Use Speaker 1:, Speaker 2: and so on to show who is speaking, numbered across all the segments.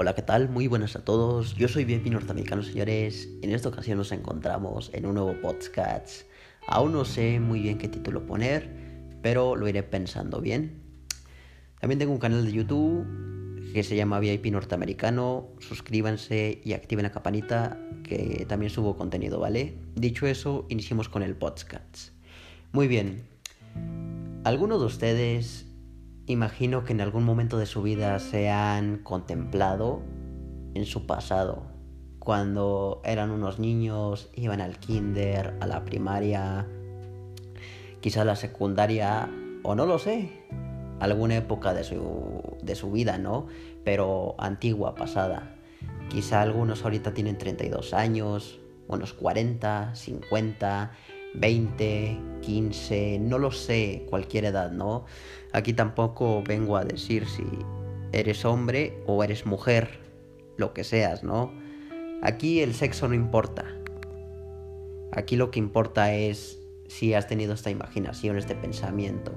Speaker 1: Hola, ¿qué tal? Muy buenas a todos. Yo soy Bien Norteamericano, señores. En esta ocasión nos encontramos en un nuevo podcast. Aún no sé muy bien qué título poner, pero lo iré pensando bien. También tengo un canal de YouTube que se llama VIP Norteamericano. Suscríbanse y activen la campanita que también subo contenido, ¿vale? Dicho eso, iniciemos con el podcast. Muy bien. ¿Alguno de ustedes imagino que en algún momento de su vida se han contemplado en su pasado? Cuando eran unos niños, iban al kinder, a la primaria, quizá a la secundaria, o no lo sé, alguna época de su, de su vida, ¿no? Pero antigua, pasada. Quizá algunos ahorita tienen 32 años, unos 40, 50, 20, 15, no lo sé, cualquier edad, ¿no? Aquí tampoco vengo a decir si eres hombre o eres mujer, lo que seas, ¿no? Aquí el sexo no importa. Aquí lo que importa es si has tenido esta imaginación, este pensamiento.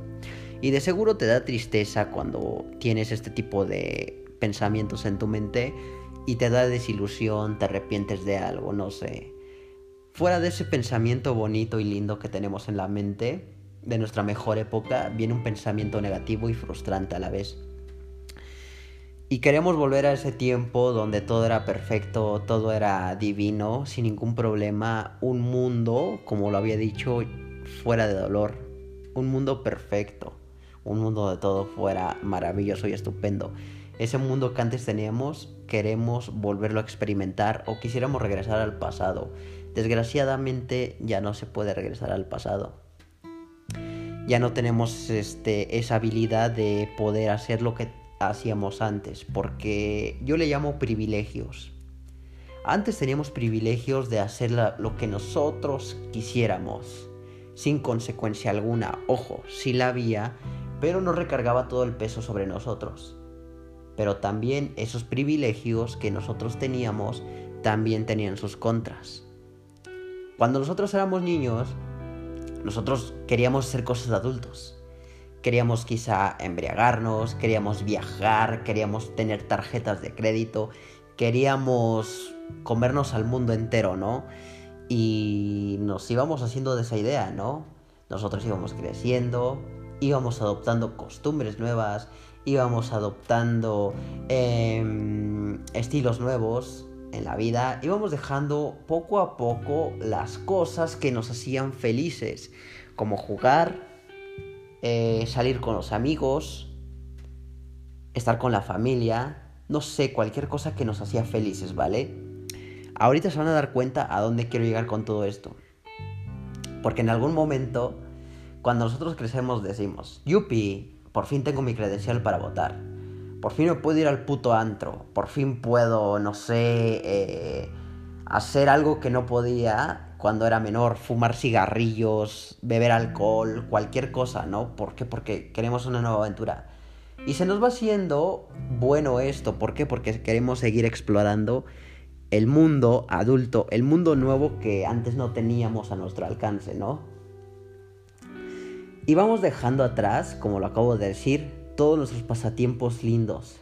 Speaker 1: Y de seguro te da tristeza cuando tienes este tipo de pensamientos en tu mente y te da desilusión, te arrepientes de algo, no sé. Fuera de ese pensamiento bonito y lindo que tenemos en la mente, de nuestra mejor época, viene un pensamiento negativo y frustrante a la vez. Y queremos volver a ese tiempo donde todo era perfecto, todo era divino, sin ningún problema, un mundo, como lo había dicho, fuera de dolor, un mundo perfecto un mundo de todo fuera maravilloso y estupendo. Ese mundo que antes teníamos, queremos volverlo a experimentar o quisiéramos regresar al pasado. Desgraciadamente ya no se puede regresar al pasado. Ya no tenemos este, esa habilidad de poder hacer lo que hacíamos antes, porque yo le llamo privilegios. Antes teníamos privilegios de hacer lo que nosotros quisiéramos, sin consecuencia alguna. Ojo, si la había, pero no recargaba todo el peso sobre nosotros. Pero también esos privilegios que nosotros teníamos también tenían sus contras. Cuando nosotros éramos niños, nosotros queríamos hacer cosas de adultos. Queríamos quizá embriagarnos, queríamos viajar, queríamos tener tarjetas de crédito, queríamos comernos al mundo entero, ¿no? Y nos íbamos haciendo de esa idea, ¿no? Nosotros íbamos creciendo, íbamos adoptando costumbres nuevas, íbamos adoptando em, estilos nuevos en la vida, íbamos dejando poco a poco las cosas que nos hacían felices, como jugar, eh, salir con los amigos, estar con la familia, no sé, cualquier cosa que nos hacía felices, ¿vale? Ahorita se van a dar cuenta a dónde quiero llegar con todo esto. Porque en algún momento cuando nosotros crecemos decimos, yupi, por fin tengo mi credencial para votar. Por fin me puedo ir al puto antro. Por fin puedo, no sé, eh, hacer algo que no podía cuando era menor. Fumar cigarrillos, beber alcohol, cualquier cosa, ¿no? ¿Por qué? Porque queremos una nueva aventura. Y se nos va haciendo bueno esto. ¿Por qué? Porque queremos seguir explorando el mundo adulto, el mundo nuevo que antes no teníamos a nuestro alcance, ¿no? Y vamos dejando atrás, como lo acabo de decir, todos nuestros pasatiempos lindos.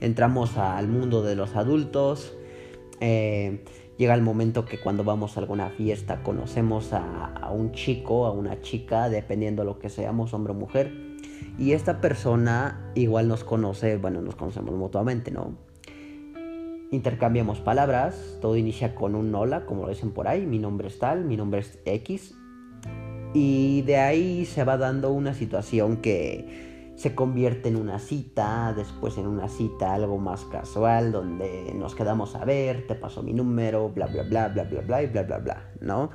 Speaker 1: Entramos al mundo de los adultos. Eh, llega el momento que cuando vamos a alguna fiesta conocemos a, un chico, a una chica, dependiendo lo que seamos, hombre o mujer. Y esta persona igual nos conoce, bueno, nos conocemos mutuamente, ¿no? Intercambiamos palabras, todo inicia con un hola, como lo dicen por ahí, mi nombre es tal, mi nombre es X, y de ahí se va dando una situación que se convierte en una cita, después en una cita algo más casual, donde nos quedamos a ver, te paso mi número, bla, bla, bla, bla, bla, bla, y bla, bla, bla, ¿no?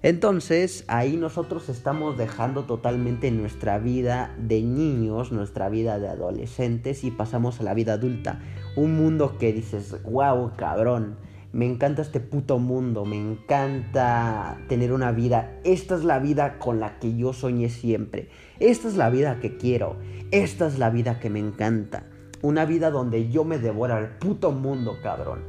Speaker 1: Entonces ahí nosotros estamos dejando totalmente nuestra vida de niños, nuestra vida de adolescentes y pasamos a la vida adulta. Un mundo que dices, wow, cabrón, me encanta este puto mundo, me encanta tener una vida. Esta es la vida con la que yo soñé siempre. Esta es la vida que quiero. Esta es la vida que me encanta. Una vida donde yo me devoro al puto mundo, cabrón.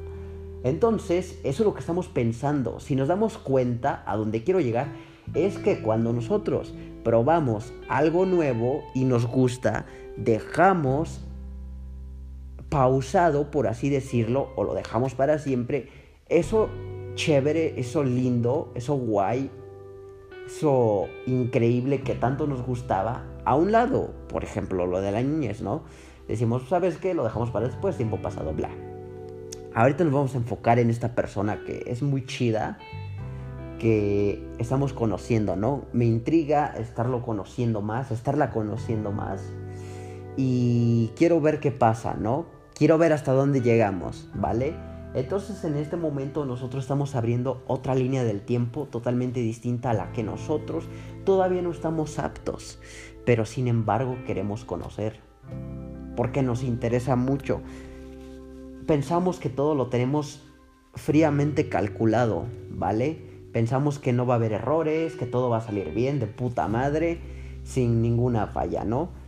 Speaker 1: Entonces, eso es lo que estamos pensando. Si nos damos cuenta a dónde quiero llegar, es que cuando nosotros probamos algo nuevo y nos gusta, dejamos pausado, por así decirlo, o lo dejamos para siempre, eso chévere, eso lindo, eso guay, eso increíble que tanto nos gustaba, a un lado, por ejemplo, lo de la niñez, ¿no? Decimos, ¿sabes qué? Lo dejamos para después, tiempo pasado, bla. Ahorita nos vamos a enfocar en esta persona que es muy chida, que estamos conociendo, ¿no? Me intriga estarlo conociendo más, estarla conociendo más. Y quiero ver qué pasa, ¿no? Quiero ver hasta dónde llegamos, ¿vale? Entonces en este momento nosotros estamos abriendo otra línea del tiempo totalmente distinta a la que nosotros todavía no estamos aptos, pero sin embargo queremos conocer, porque nos interesa mucho. Pensamos que todo lo tenemos fríamente calculado, ¿vale? Pensamos que no va a haber errores, que todo va a salir bien, de puta madre, sin ninguna falla, ¿no?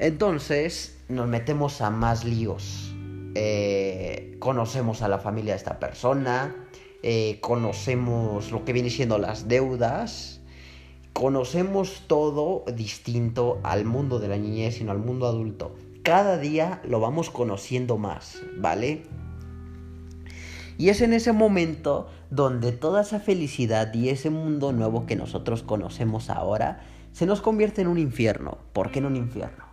Speaker 1: Entonces nos metemos a más líos. Eh, conocemos a la familia de esta persona, eh, conocemos lo que viene siendo las deudas, conocemos todo distinto al mundo de la niñez, sino al mundo adulto. Cada día lo vamos conociendo más, ¿vale? Y es en ese momento donde toda esa felicidad y ese mundo nuevo que nosotros conocemos ahora se nos convierte en un infierno. ¿Por qué en un infierno?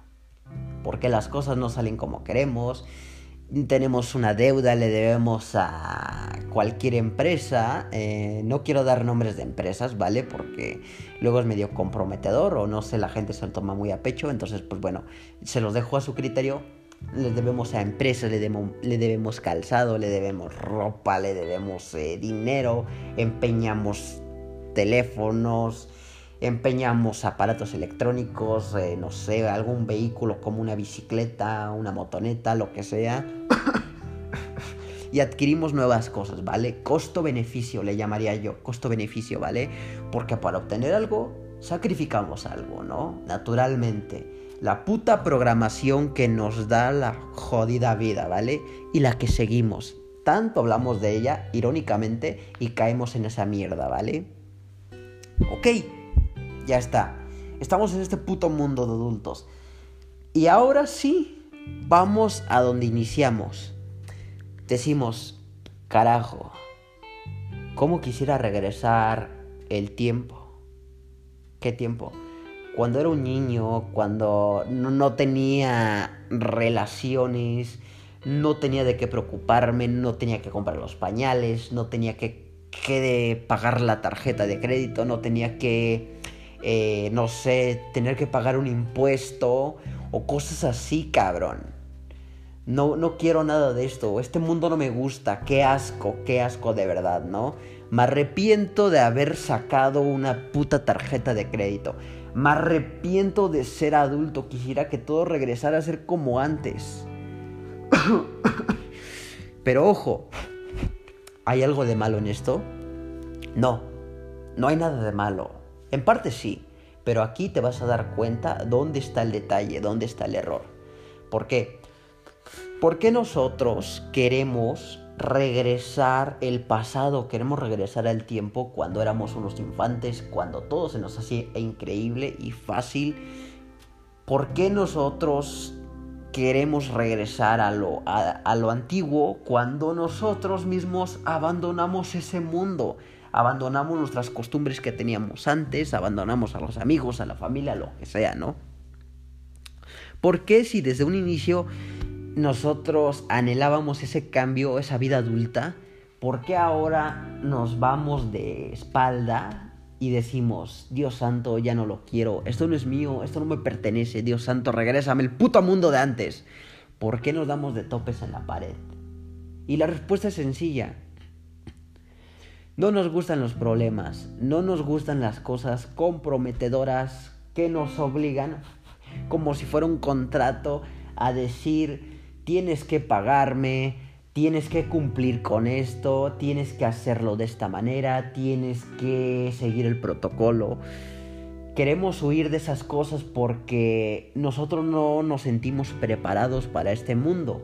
Speaker 1: Porque las cosas no salen como queremos, tenemos una deuda, le debemos a cualquier empresa. Eh, no quiero dar nombres de empresas, ¿vale? Porque luego es medio comprometedor o no sé, la gente se lo toma muy a pecho. Entonces, pues bueno, se los dejo a su criterio le debemos a empresas, le debemos, le debemos calzado, le debemos ropa, le debemos eh, dinero, empeñamos teléfonos, empeñamos aparatos electrónicos, eh, no sé, algún vehículo como una bicicleta, una motoneta, lo que sea. y adquirimos nuevas cosas, ¿vale? Costo-beneficio le llamaría yo, costo-beneficio, ¿vale? Porque para obtener algo, sacrificamos algo, ¿no? Naturalmente la puta programación que nos da la jodida vida, ¿vale? Y la que seguimos. Tanto hablamos de ella, irónicamente, y caemos en esa mierda, ¿vale? Ok, ya está. Estamos en este puto mundo de adultos. Y ahora sí, vamos a donde iniciamos. Decimos, carajo, ¿cómo quisiera regresar el tiempo? ¿Qué tiempo? cuando era un niño, cuando no, tenía relaciones, no tenía de qué preocuparme, no tenía que comprar los pañales, no tenía que, que pagar la tarjeta de crédito, no tenía que, eh, no sé, tener que pagar un impuesto o cosas así, cabrón. No, no quiero nada de esto, este mundo no me gusta, qué asco, qué asco de verdad, ¿no? Me arrepiento de haber sacado una puta tarjeta de crédito. Me arrepiento de ser adulto. Quisiera que todo regresara a ser como antes. Pero ojo, ¿hay algo de malo en esto? No, no hay nada de malo. En parte sí, pero aquí te vas a dar cuenta dónde está el detalle, dónde está el error. ¿Por qué? Porque nosotros queremos regresar el pasado, queremos regresar al tiempo cuando éramos unos infantes, cuando todo se nos hacía increíble y fácil. ¿Por qué nosotros queremos regresar a lo, a, lo antiguo cuando nosotros mismos abandonamos ese mundo? Abandonamos nuestras costumbres que teníamos antes, abandonamos a los amigos, a la familia, lo que sea, ¿no? ¿Por qué si desde un inicio nosotros anhelábamos ese cambio, esa vida adulta, ¿por qué ahora nos vamos de espalda y decimos, Dios santo, ya no lo quiero, esto no es mío, esto no me pertenece, Dios santo, regrésame el puto mundo de antes? ¿Por qué nos damos de topes en la pared? Y la respuesta es sencilla. No nos gustan los problemas, no nos gustan las cosas comprometedoras que nos obligan, como si fuera un contrato, a decir, tienes que pagarme, tienes que cumplir con esto, tienes que hacerlo de esta manera, tienes que seguir el protocolo. Queremos huir de esas cosas porque nosotros no nos sentimos preparados para este mundo.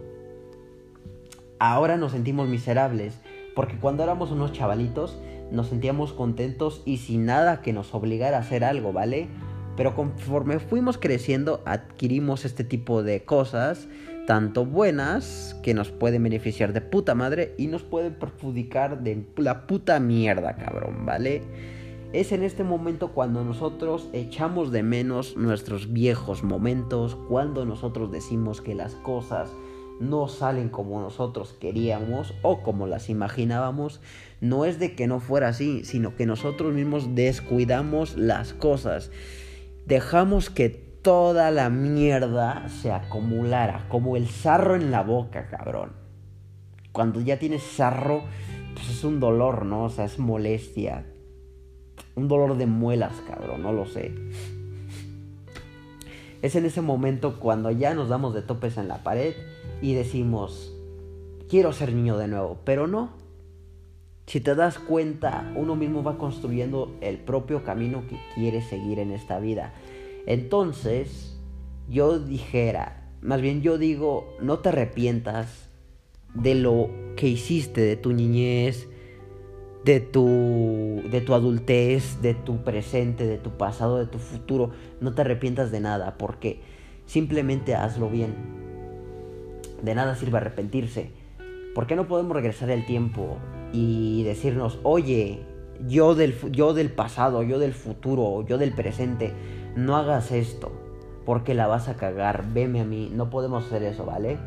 Speaker 1: Ahora nos sentimos miserables porque cuando éramos unos chavalitos nos sentíamos contentos y sin nada que nos obligara a hacer algo, ¿vale? Pero conforme fuimos creciendo adquirimos este tipo de cosas tanto buenas, que nos pueden beneficiar de puta madre, y nos pueden perjudicar de la puta mierda, cabrón, ¿vale? Es en este momento cuando nosotros echamos de menos nuestros viejos momentos, cuando nosotros decimos que las cosas no salen como nosotros queríamos o como las imaginábamos, no es de que no fuera así, sino que nosotros mismos descuidamos las cosas. Dejamos que toda la mierda se acumulara, como el sarro en la boca, cabrón. Cuando ya tienes sarro, pues es un dolor, ¿no? O sea, es molestia. Un dolor de muelas, cabrón, no lo sé. Es en ese momento cuando ya nos damos de topes en la pared y decimos, quiero ser niño de nuevo, pero no. Si te das cuenta, uno mismo va construyendo el propio camino que quiere seguir en esta vida. Entonces, yo dijera, más bien yo digo, no te arrepientas de lo que hiciste, de tu niñez, de tu, de tu adultez, de tu presente, de tu pasado, de tu futuro. No te arrepientas de nada, porque simplemente hazlo bien de nada sirve arrepentirse. ¿Por qué no podemos regresar el tiempo y decirnos, oye, yo del, yo del pasado, yo del futuro, yo del presente, no hagas esto, porque la vas a cagar, veme a mí, no podemos hacer eso, ¿vale?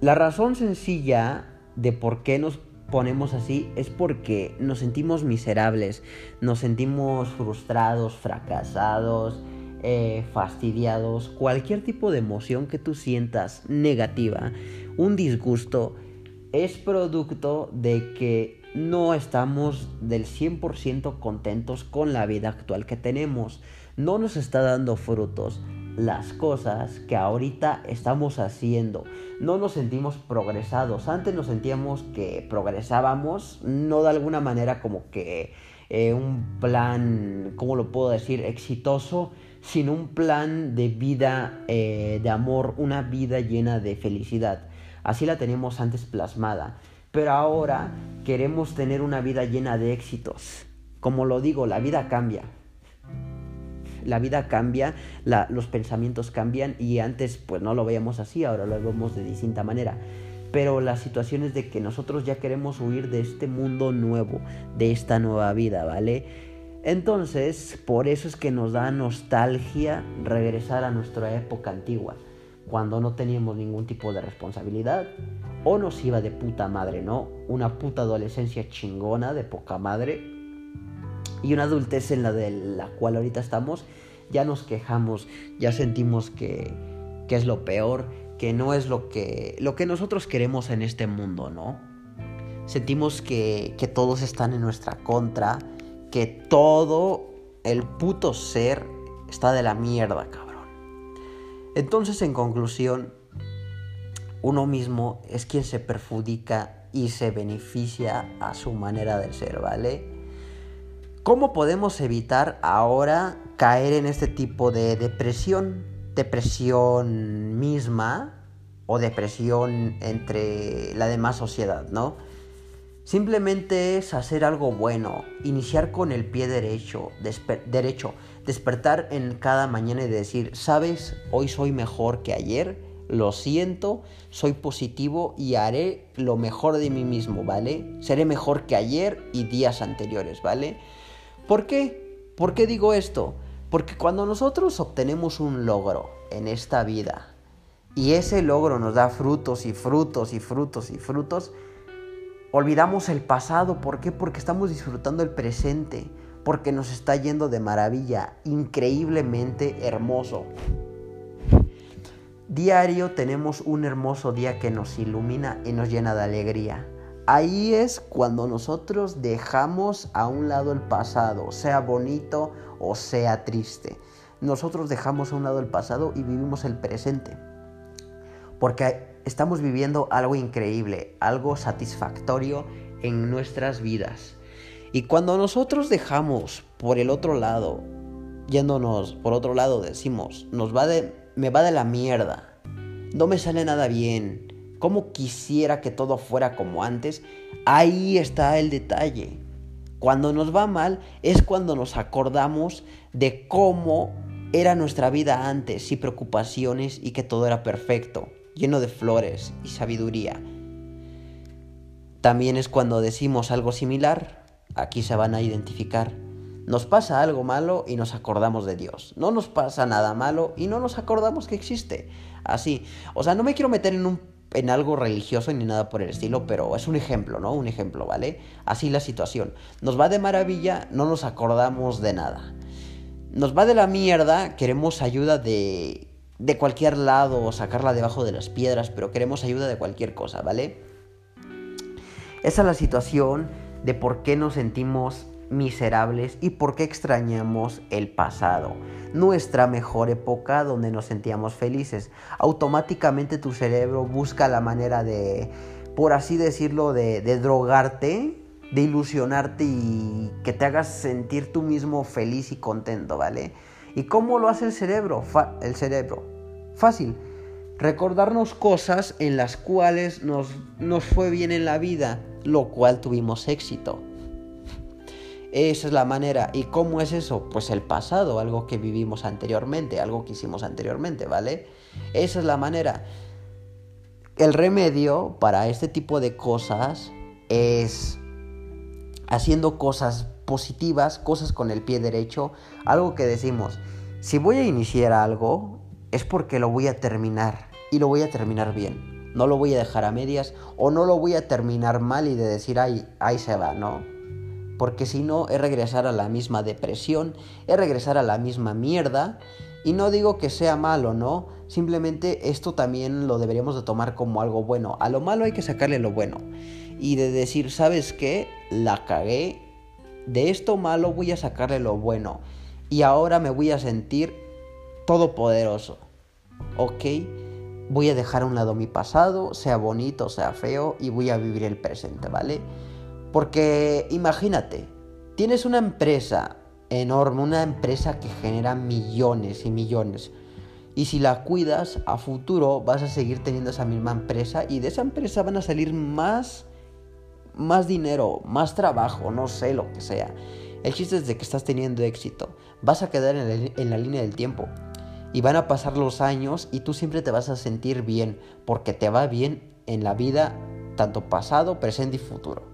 Speaker 1: La razón sencilla de por qué nos ponemos así es porque nos sentimos miserables, nos sentimos frustrados, fracasados, eh, fastidiados, cualquier tipo de emoción que tú sientas negativa, un disgusto, es producto de que no estamos del 100% contentos con la vida actual que tenemos. No nos está dando frutos las cosas que ahorita estamos haciendo. No nos sentimos progresados. Antes nos sentíamos que progresábamos, no de alguna manera como que eh, un plan, ¿cómo lo puedo decir?, exitoso, sin un plan de vida, eh, de amor, una vida llena de felicidad. Así la teníamos antes plasmada. Pero ahora queremos tener una vida llena de éxitos. Como lo digo, la vida cambia. La vida cambia, los pensamientos cambian y antes pues no lo veíamos así, ahora lo vemos de distinta manera. Pero la situación es de que nosotros ya queremos huir de este mundo nuevo, de esta nueva vida, ¿vale? Entonces, por eso es que nos da nostalgia regresar a nuestra época antigua, cuando no teníamos ningún tipo de responsabilidad o nos iba de puta madre, ¿no? Una puta adolescencia chingona de poca madre y una adultez en la de la cual ahorita estamos, ya nos quejamos, ya sentimos que, que es lo peor, que no es lo que, lo que nosotros queremos en este mundo, ¿no? Sentimos que, que todos están en nuestra contra, que todo el puto ser está de la mierda, cabrón. Entonces, en conclusión, uno mismo es quien se perjudica y se beneficia a su manera de ser, ¿vale? ¿Cómo podemos evitar ahora caer en este tipo de depresión? Depresión misma o depresión entre la demás sociedad, ¿no? Simplemente es hacer algo bueno, iniciar con el pie derecho, derecho, despertar en cada mañana y decir, sabes, hoy soy mejor que ayer, lo siento, soy positivo y haré lo mejor de mí mismo, ¿vale? Seré mejor que ayer y días anteriores, ¿vale? ¿Por qué? ¿Por qué digo esto? Porque cuando nosotros obtenemos un logro en esta vida y ese logro nos da frutos y frutos y frutos y frutos, Olvidamos el pasado, ¿por qué? Porque estamos disfrutando el presente, porque nos está yendo de maravilla, increíblemente hermoso. Diario tenemos un hermoso día que nos ilumina y nos llena de alegría. Ahí es cuando nosotros dejamos a un lado el pasado, sea bonito o sea triste. Nosotros dejamos a un lado el pasado y vivimos el presente. Porque estamos viviendo algo increíble, algo satisfactorio en nuestras vidas. Y cuando nosotros dejamos por el otro lado, yéndonos por otro lado, decimos, nos va de, me va de la mierda, no me sale nada bien, como quisiera que todo fuera como antes, ahí está el detalle. Cuando nos va mal es cuando nos acordamos de cómo era nuestra vida antes, sin preocupaciones y que todo era perfecto, lleno de flores y sabiduría. También es cuando decimos algo similar, aquí se van a identificar. Nos pasa algo malo y nos acordamos de Dios. No nos pasa nada malo y no nos acordamos que existe. Así. O sea, no me quiero meter en un en algo religioso ni nada por el estilo, pero es un ejemplo, ¿no? Un ejemplo, ¿vale? Así la situación. Nos va de maravilla, no nos acordamos de nada. Nos va de la mierda, queremos ayuda de de cualquier lado o sacarla debajo de las piedras, pero queremos ayuda de cualquier cosa, ¿vale? Esa es la situación de por qué nos sentimos miserables y por qué extrañamos el pasado, nuestra mejor época donde nos sentíamos felices. Automáticamente tu cerebro busca la manera de, por así decirlo, de, drogarte, de ilusionarte y que te hagas sentir tú mismo feliz y contento, ¿vale? ¿Y cómo lo hace el cerebro? el cerebro. Fácil. Recordarnos cosas en las cuales nos, nos fue bien en la vida, lo cual tuvimos éxito. Esa es la manera. ¿Y cómo es eso? Pues el pasado, algo que vivimos anteriormente, algo que hicimos anteriormente, ¿vale? Esa es la manera. El remedio para este tipo de cosas es haciendo cosas positivas, cosas con el pie derecho, algo que decimos, si voy a iniciar algo, es porque lo voy a terminar y lo voy a terminar bien. No lo voy a dejar a medias o no lo voy a terminar mal y de decir, ay, ahí se va, no porque si no es regresar a la misma depresión, es regresar a la misma mierda. Y no digo que sea malo, ¿no? Simplemente esto también lo deberíamos de tomar como algo bueno. A lo malo hay que sacarle lo bueno. Y de decir, ¿sabes qué? La cagué. De esto malo voy a sacarle lo bueno. Y ahora me voy a sentir todopoderoso. ¿Ok? Voy a dejar a un lado mi pasado, sea bonito, sea feo, y voy a vivir el presente, ¿vale? Porque imagínate, tienes una empresa enorme, una empresa que genera millones y millones. Y si la cuidas, a futuro vas a seguir teniendo esa misma empresa y de esa empresa van a salir más, más dinero, más trabajo, no sé lo que sea. El chiste es de que estás teniendo éxito. Vas a quedar en, en la línea del tiempo. Y van a pasar los años y tú siempre te vas a sentir bien porque te va bien en la vida, tanto pasado, presente y futuro.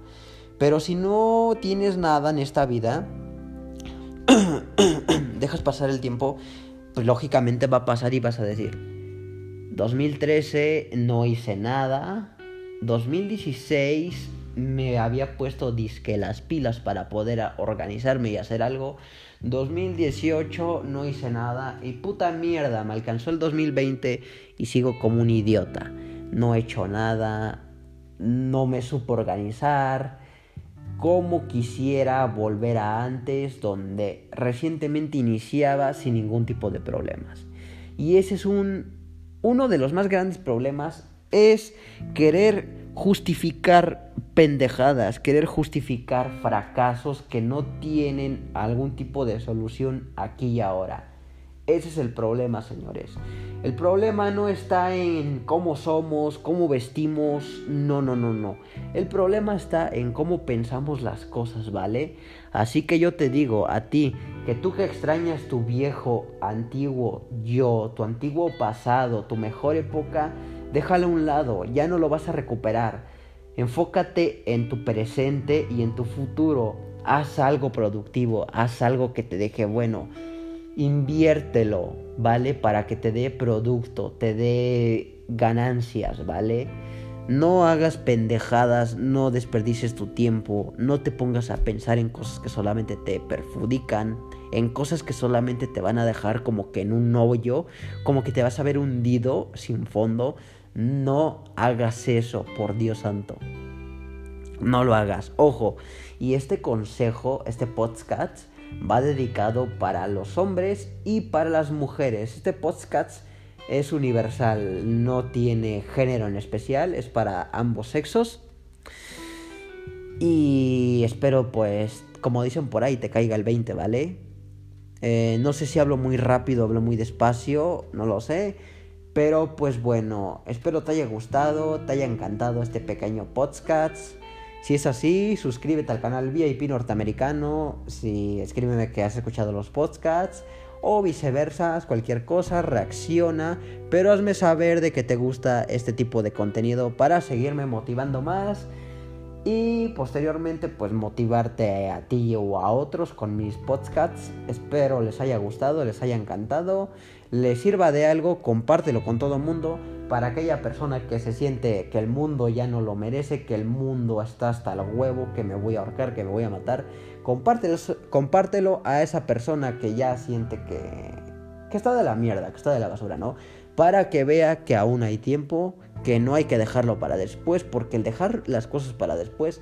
Speaker 1: Pero si no tienes nada en esta vida, dejas pasar el tiempo, pues lógicamente va a pasar y vas a decir, 2013 no hice nada, 2016 me había puesto disque las pilas para poder organizarme y hacer algo. 2018 no hice nada y puta mierda, me alcanzó el 2020 y sigo como un idiota. No he hecho nada, no me supo organizar, como quisiera volver a antes, donde recientemente iniciaba sin ningún tipo de problemas. Y ese es un, uno de los más grandes problemas, es querer justificar pendejadas, querer justificar fracasos que no tienen algún tipo de solución aquí y ahora. Ese es el problema, señores. El problema no está en cómo somos, cómo vestimos, no, no, no, no. El problema está en cómo pensamos las cosas, ¿vale? Así que yo te digo a ti, que tú que extrañas tu viejo, antiguo yo, tu antiguo pasado, tu mejor época, déjalo a un lado, ya no lo vas a recuperar. Enfócate en tu presente y en tu futuro. Haz algo productivo, haz algo que te deje bueno inviértelo, ¿vale? Para que te dé producto, te dé ganancias, ¿vale? No hagas pendejadas, no desperdices tu tiempo, no te pongas a pensar en cosas que solamente te perjudican, en cosas que solamente te van a dejar como que en un hoyo, como que te vas a ver hundido sin fondo. No hagas eso, por Dios santo. No lo hagas. Ojo, y este consejo, este podcast, va dedicado para los hombres y para las mujeres. Este podcast es universal, no tiene género en especial, es para ambos sexos. Y espero pues, como dicen por ahí, te caiga el 20, ¿vale? Eh, no sé si hablo muy rápido, hablo muy despacio, no lo sé. Pero pues bueno, espero te haya gustado, te haya encantado este pequeño podcast. Si es así, suscríbete al canal VIP norteamericano. Si escríbeme que has escuchado los podcasts. o viceversa, cualquier cosa, reacciona, pero hazme saber de que te gusta este tipo de contenido para seguirme motivando más y posteriormente pues motivarte a ti o a otros con mis podcasts. Espero les haya gustado, les haya encantado, les sirva de algo, compártelo con todo el mundo para aquella persona que se siente que el mundo ya no lo merece, que el mundo está hasta el huevo, que me voy a ahorcar, que me voy a matar. Compártelo, compártelo a esa persona que ya siente que, que está de la mierda, que está de la basura, ¿no? Para que vea que aún hay tiempo, que no hay que dejarlo para después, porque el dejar las cosas para después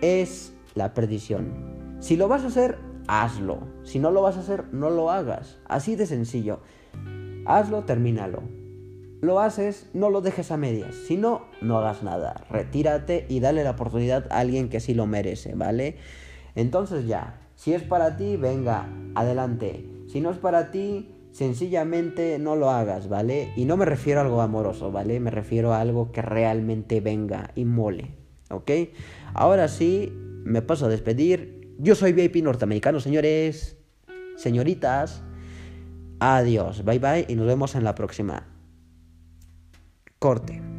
Speaker 1: es la perdición. Si lo vas a hacer, hazlo. Si no lo vas a hacer, no lo hagas. Así de sencillo. Hazlo, termínalo. Lo haces, no lo dejes a medias. Si no, no hagas nada. Retírate y dale la oportunidad a alguien que sí lo merece, ¿vale? Entonces ya, si es para ti, venga, adelante. Si no es para ti, sencillamente no lo hagas, ¿vale? Y no me refiero a algo amoroso, ¿vale? Me refiero a algo que realmente venga y mole, ¿ok? Ahora sí, me paso a despedir. Yo soy VIP norteamericano, señores, señoritas. Adiós, bye bye y nos vemos en la próxima. Corte.